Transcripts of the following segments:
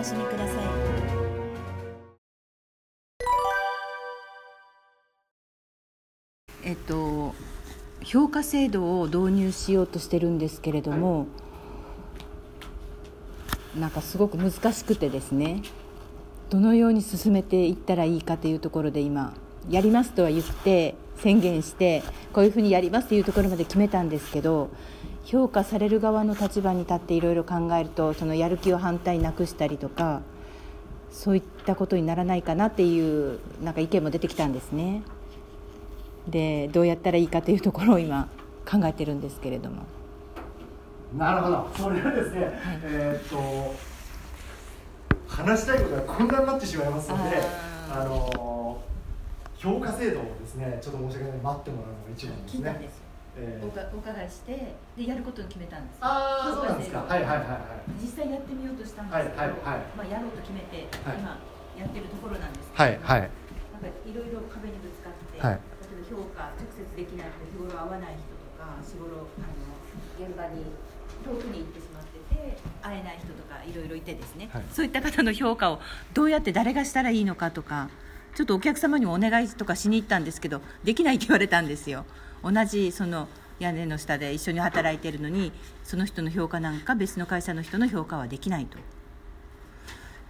楽しみください。えっと評価制度を導入しようとしてるんですけれども、なんかすごく難しくてですねどのように進めていったらいいかというところで今やりますとは言って宣言してこういうふうにやりますというところまで決めたんですけど評価される側の立場に立っていろいろ考えるとそのやる気を反対なくしたりとかそういったことにならないかなっていうなんか意見も出てきたんですね。でどうやったらいいかというところを今考えてるんですけれども。なるほどそれはですね、はい、えー、っと話したいことが混乱になってしまいますのであの評価制度をですねちょっと申し訳ない待ってもらうのが一番ですね。えー、お伺いしてでやることに決めたんですああそうなんですか。はいはいはいはい実際やってみようとしたんですけど、はいはいはい、まあ、やろうと決めて、はい、今やってるところなんですけど、はいはい、なんかいろいろ壁にぶつかって、はい、例えば評価直接できないと日頃会わない人とか日頃あの現場に遠くに行ってしまってて会えない人とかいろいろいてですね、はい、そういった方の評価をどうやって誰がしたらいいのかとかちょっとお客様にもお願いとかしに行ったんですけどできないって言われたんですよ同じその屋根の下で一緒に働いてるのにその人の評価なんか別の会社の人の評価はできないと。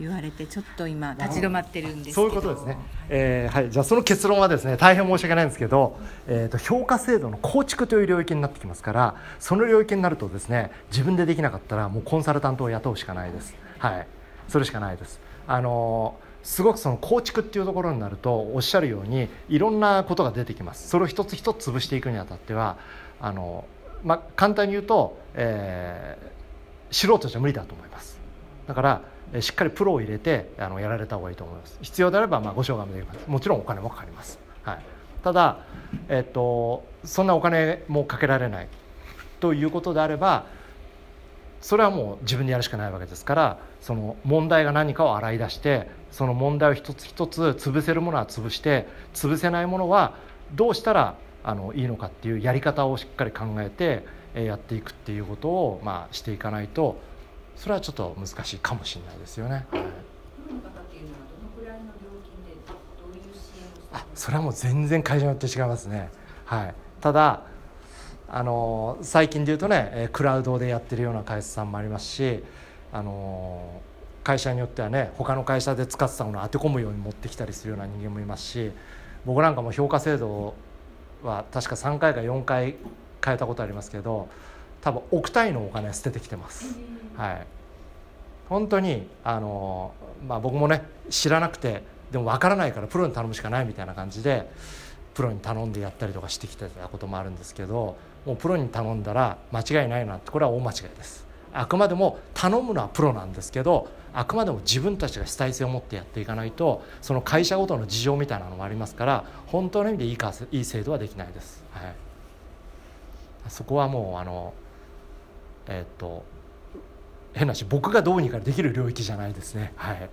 言われてちょっと今立ち止まってるんですそういうことですね、はいえー、はい、じゃあその結論はですね大変申し訳ないんですけど、えーと、評価制度の構築という領域になってきますからその領域になるとですね自分でできなかったらもうコンサルタントを雇うしかないです。はい。それしかないです。あのーすごくその構築っていうところになるとおっしゃるようにいろんなことが出てきます。それを一つ一つ潰していくにあたってはあの、まあ、簡単に言うと、えー、素人じゃ無理だと思います。だからしっかりプロを入れてあのやられた方がいいと思います。必要であればまあご紹介もできます。もちろんお金もかかります、はい、ただ、えっと、そんなお金もかけられないということであればそれはもう自分でやるしかないわけですからその問題が何かを洗い出してその問題を一つ一つ潰せるものは潰して潰せないものはどうしたらあのいいのかっていうやり方をしっかり考えてやっていくっていうことを、まあ、していかないとそれはちょっと難しいかもしれないですよね。はいあそれはもう全然会社によって違いますね。はい、ただあの最近で言うとねクラウドでやってるような会社さんもありますしあの会社によってはね他の会社で使ってたものを当て込むように持ってきたりするような人間もいますし僕なんかも評価制度は確か3回か4回変えたことありますけど多分億単位のお金捨ててきてます。はい、本当にあの、まあ、僕もね知らなくてでも分からないからプロに頼むしかないみたいな感じでプロに頼んでやったりとかしてきてたこともあるんですけどもうプロに頼んだら間違いないなってこれは大間違いです。あくまでも頼むのはプロなんですけどあくまでも自分たちが主体性を持ってやっていかないとその会社ごとの事情みたいなのもありますから本当の意味でいいかいい制度はできないです、はい、そこはもうあのえー、っと変な話僕がどうにかできる領域じゃないですね。はいはい、はい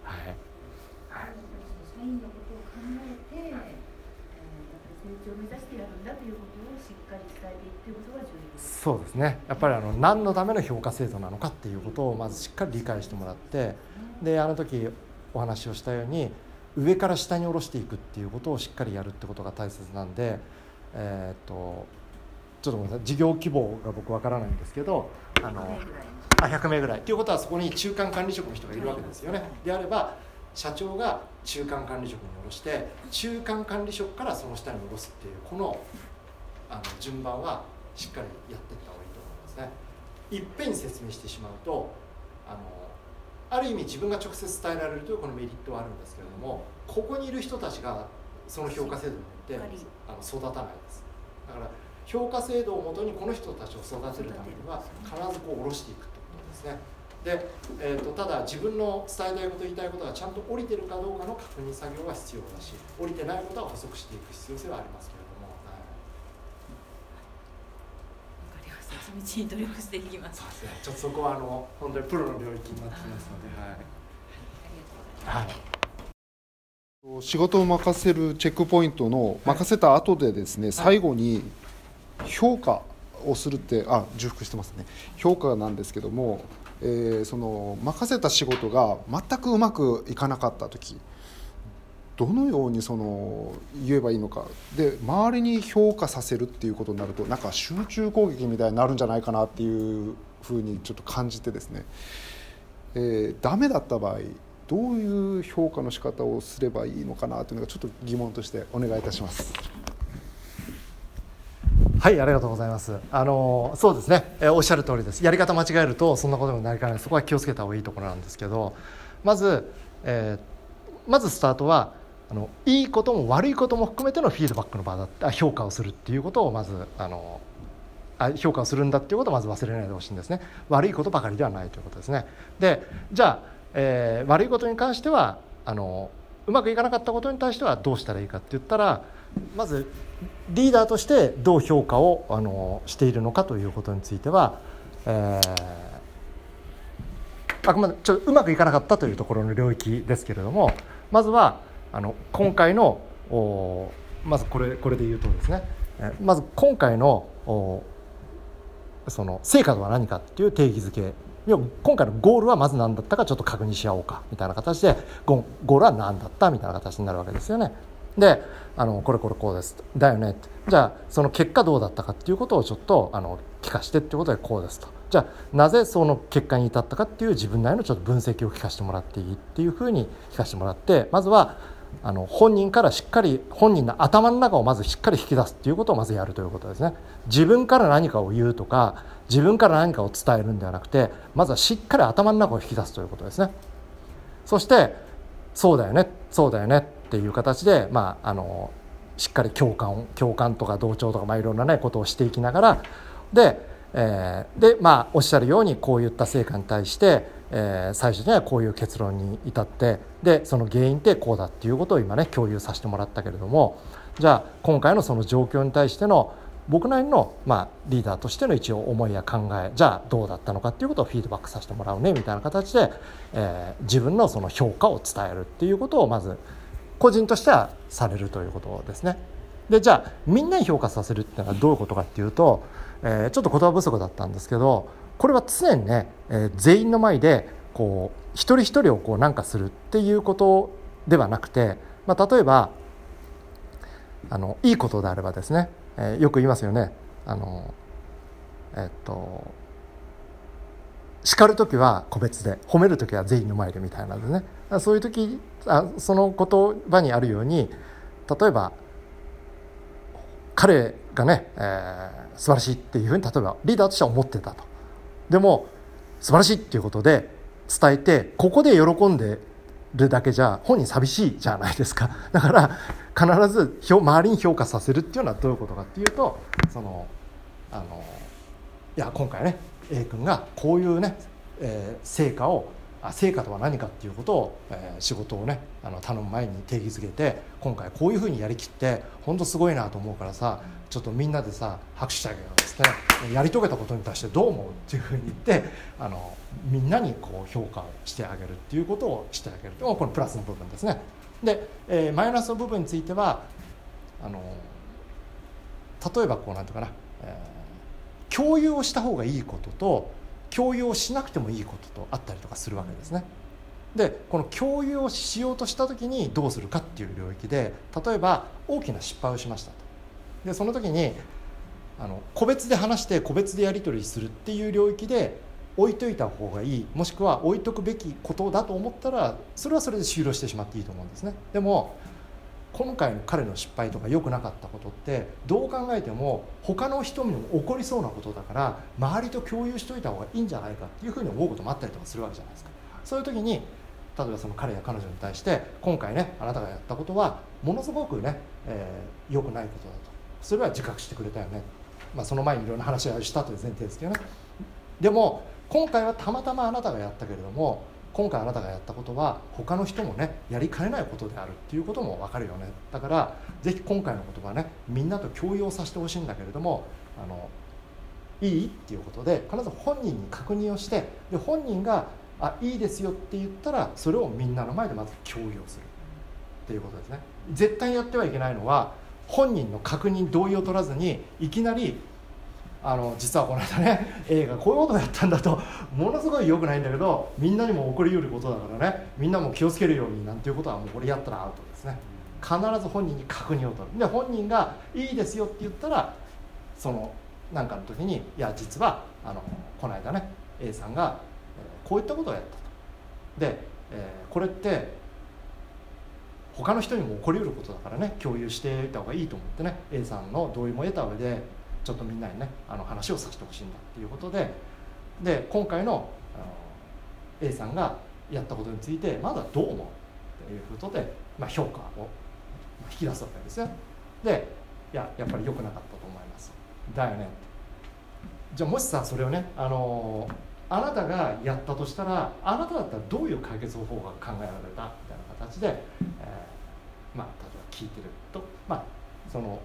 そうですね。やっぱりあの何のための評価制度なのかっていうことをまずしっかり理解してもらってであの時お話をしたように上から下に下ろしていくっていうことをしっかりやるってことが大切なんで、えー、っとちょっとごめんなさい。事業規模が僕わからないんですけどあのあ100名ぐらい。っていうことはそこに中間管理職の人がいるわけですよね。であれば社長が中間管理職に下ろして中間管理職からその下に下ろすっていうこのあの順番はしっかりやっていった方がいいと思いますね。いっぺんに説明してしまうとあのある意味自分が直接伝えられるというこのメリットはあるんですけれどもここにいる人たちがその評価制度によってあの育たないです。だから評価制度をもとにこの人たちを育てるためには必ずこう下ろしていくってことですね。で、えーと、ただ自分の伝えたいこと言いたいことがちゃんと降りてるかどうかの確認作業が必要だし降りてないことは補足していく必要性はありますけれども、はい、かりましたその道に努力していきます。そうですね。ちょっとそこはあの本当にプロの領域になってきますので。はい、はい、ありがとうございます、はい。仕事を任せるチェックポイントの任せた後でですね、最後に評価をするってあ重複してますね。評価なんですけども、えー、その任せた仕事が全くうまくいかなかった時どのようにその言えばいいのかで周りに評価させるっていうことになるとなんか集中攻撃みたいになるんじゃないかなっていうふうにちょっと感じてですね、えー、ダメだった場合どういう評価の仕方をすればいいのかなというのがちょっと疑問としてお願いいたします。はいありがとうございます。あのそうですね、えおっしゃる通りです。やり方間違えるとそんなことになりかねない。そこは気をつけた方がいいところなんですけどまず、えー、まずスタートはあのいいことも悪いことも含めてのフィードバックの場だった評価をするっていうことをまずあのあ評価をするんだっていうことをまず忘れないでほしいんですね。悪いことばかりではないということですね。でじゃあえー、悪いことに関してはあのうまくいかなかったことに対してはどうしたらいいかって言ったらまずリーダーとしてどう評価をあのしているのかということについては、えー、あくまでちょっとうまくいかなかったというところの領域ですけれどもまずはあの今回のおまずこれこれで言うとですねまず今回のおその成果とは何かっていう定義づけ。今回のゴールはまず何だったかちょっと確認し合おうかみたいな形でゴールは何だったみたいな形になるわけですよね。であのこれこれこうです。だよね。ってじゃあその結果どうだったかっていうことをちょっとあの聞かしてっていうことでこうですと。じゃあなぜその結果に至ったかっていう自分なりのちょっと分析を聞かせてもらっていいっていうふうに聞かせてもらってまずはあの本人からしっかり本人の頭の中をまずしっかり引き出すっていうことをまずやるということですね。自分から何かを言うとか自分から何かを伝えるんではなくてまずはしっかり頭の中を引き出すということですね。そしてそうだよねそうだよねっていう形でまああのしっかり共感共感とか同調とか、まあ、いろんなねことをしていきながらで,、えー、でまあおっしゃるようにこういった成果に対してえー、最初にはこういう結論に至ってでその原因ってこうだっていうことを今ね共有させてもらったけれどもじゃあ今回のその状況に対しての僕なりの、まあ、リーダーとしての一応思いや考えじゃあどうだったのかっていうことをフィードバックさせてもらうねみたいな形で、えー、自分のその評価を伝えるっていうことをまず個人としてはされるということですね。でじゃあみんなに評価させるっていうのはどういうことかっていうと、えー、ちょっと言葉不足だったんですけどこれは常にね、えー、全員の前でこう一人一人をこうなんかするっていうことではなくて、まあ、例えばあのいいことであればですね、えー、よく言いますよね。あのえっと叱る時は個別で褒める時は全員の前でみたいなですねそういう時あその言葉にあるように例えば彼がね、えー、素晴らしいっていうふうに例えばリーダーとしては思ってたと。でも素晴らしいっていうことで伝えてここで喜んでるだけじゃ本人寂しいじゃないですか。だから必ず周りに評価させるっていうのはどういうことかっていうとそのあのいや今回ね A 君がこういうね、えー、成果を成果とは何かっていうことを、えー、仕事をねあの頼む前に定義づけて今回こういうふうにやりきって本当すごいなと思うからさちょっとみんなでさ拍手してあげようですねやり遂げたことに対してどう思うっていうふうに言ってあのみんなにこう評価をしてあげるっていうことをしてあげるこのプラスの部分ですね。で、えー、マイナスの部分についてはあの例えばこうなんていうかな、えー、共有をした方がいいことと共有をしなくてもいいこととあったりとかするわけですね。でこの共有をしようとした時にどうするかっていう領域で例えば大きな失敗をしましたと。でその時にあの個別で話して個別でやり取りするっていう領域で置いといた方がいいもしくは置いとくべきことだと思ったらそれはそれで終了してしまっていいと思うんですね。でも今回の彼の失敗とか良くなかったことってどう考えても他の人にも起こりそうなことだから周りと共有しといた方がいいんじゃないかっていうふうに思うこともあったりとかするわけじゃないですか。そういう時に例えばその彼や彼女に対して今回ねあなたがやったことはものすごくね、えー、良くないことだと。それは自覚してくれたよね、まあ、その前にいろんな話をしたという前提ですけどね。でも今回はたまたまあなたがやったけれども今回あなたがやったことは他の人もねやりかねないことであるっていうことも分かるよね。だからぜひ今回の言葉ねみんなと共有をさせてほしいんだけれどもあのいいっていうことで必ず本人に確認をしてで本人があいいですよって言ったらそれをみんなの前でまず共有する。っていうことですね。絶対やってはいけないのは本人の確認同意を取らずにいきなりあの実はこの間ね 映画こういうことをやったんだとものすごい良くないんだけどみんなにも起こりうることだからねみんなも気をつけるようになんていうことはもうこれやったらアウトですね。必ず本人に確認を取る。で本人が「いいですよ」って言ったらその何かの時に「いや実はあのこの間ね A さんが、こういったことをやったと」で、えー、これって他の人にも起こりうることだからね共有していた方がいいと思ってね A さんの同意も得た上でちょっとみんなにねあの話をさせてほしいんだっていうことでで今回のあの A さんがやったことについてまだどう思うっていうことで、まあ、評価を引き出すわけですよ。でいややっぱり良くなかったと思います。だよねじゃあもしさそれをねあのあなたがやったとしたらあなただったらどういう解決方法が考えられたみたいな形で、えー、まあ例えば聞いてるとまあその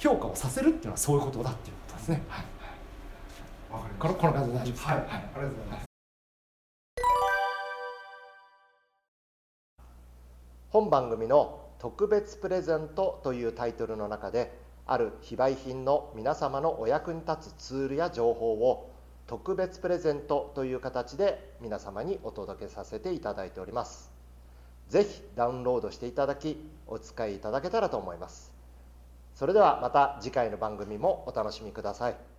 評価をさせるっていうのはそういうことだっていうことですね。はい、このこの感じで大丈夫です。はい、はい、ありがとうございます。本番組の特別プレゼントというタイトルの中である非売品の皆様のお役に立つツールや情報を特別プレゼントという形で皆様にお届けさせていただいております。ぜひダウンロードしていただきお使いいただけたらと思いますそれではまた次回の番組もお楽しみください。